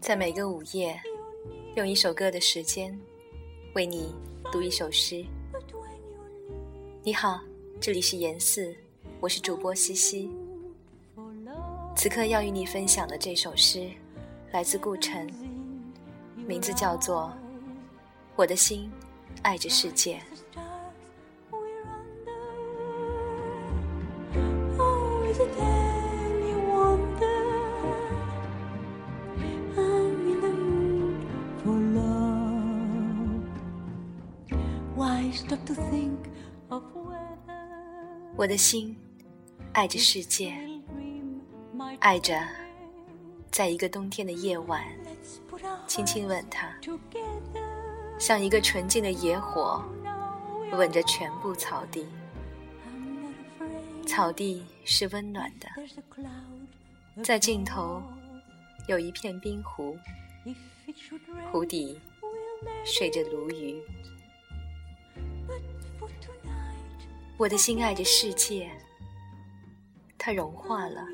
在每个午夜，用一首歌的时间，为你读一首诗。你好，这里是严四，我是主播西西。此刻要与你分享的这首诗，来自顾城，名字叫做《我的心爱着世界》。我的心爱着世界，爱着在一个冬天的夜晚，轻轻吻它，像一个纯净的野火，吻着全部草地。草地是温暖的，在尽头有一片冰湖，湖底睡着鲈鱼。我的心爱着世界，它融化了，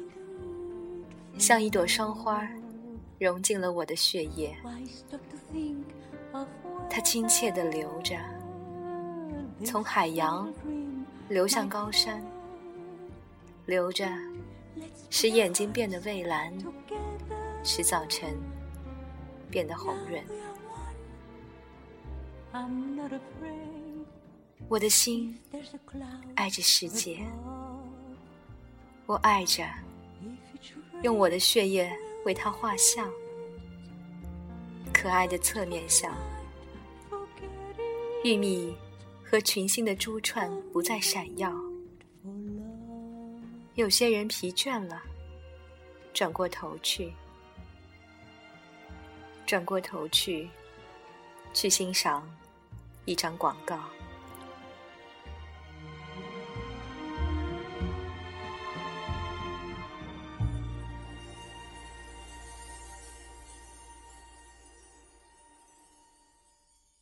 像一朵霜花，融进了我的血液。它亲切地流着，从海洋流向高山，留着，使眼睛变得蔚蓝，使早晨变得红润。我的心爱着世界，我爱着，用我的血液为它画像，可爱的侧面像。玉米和群星的珠串不再闪耀，有些人疲倦了，转过头去，转过头去，去欣赏一张广告。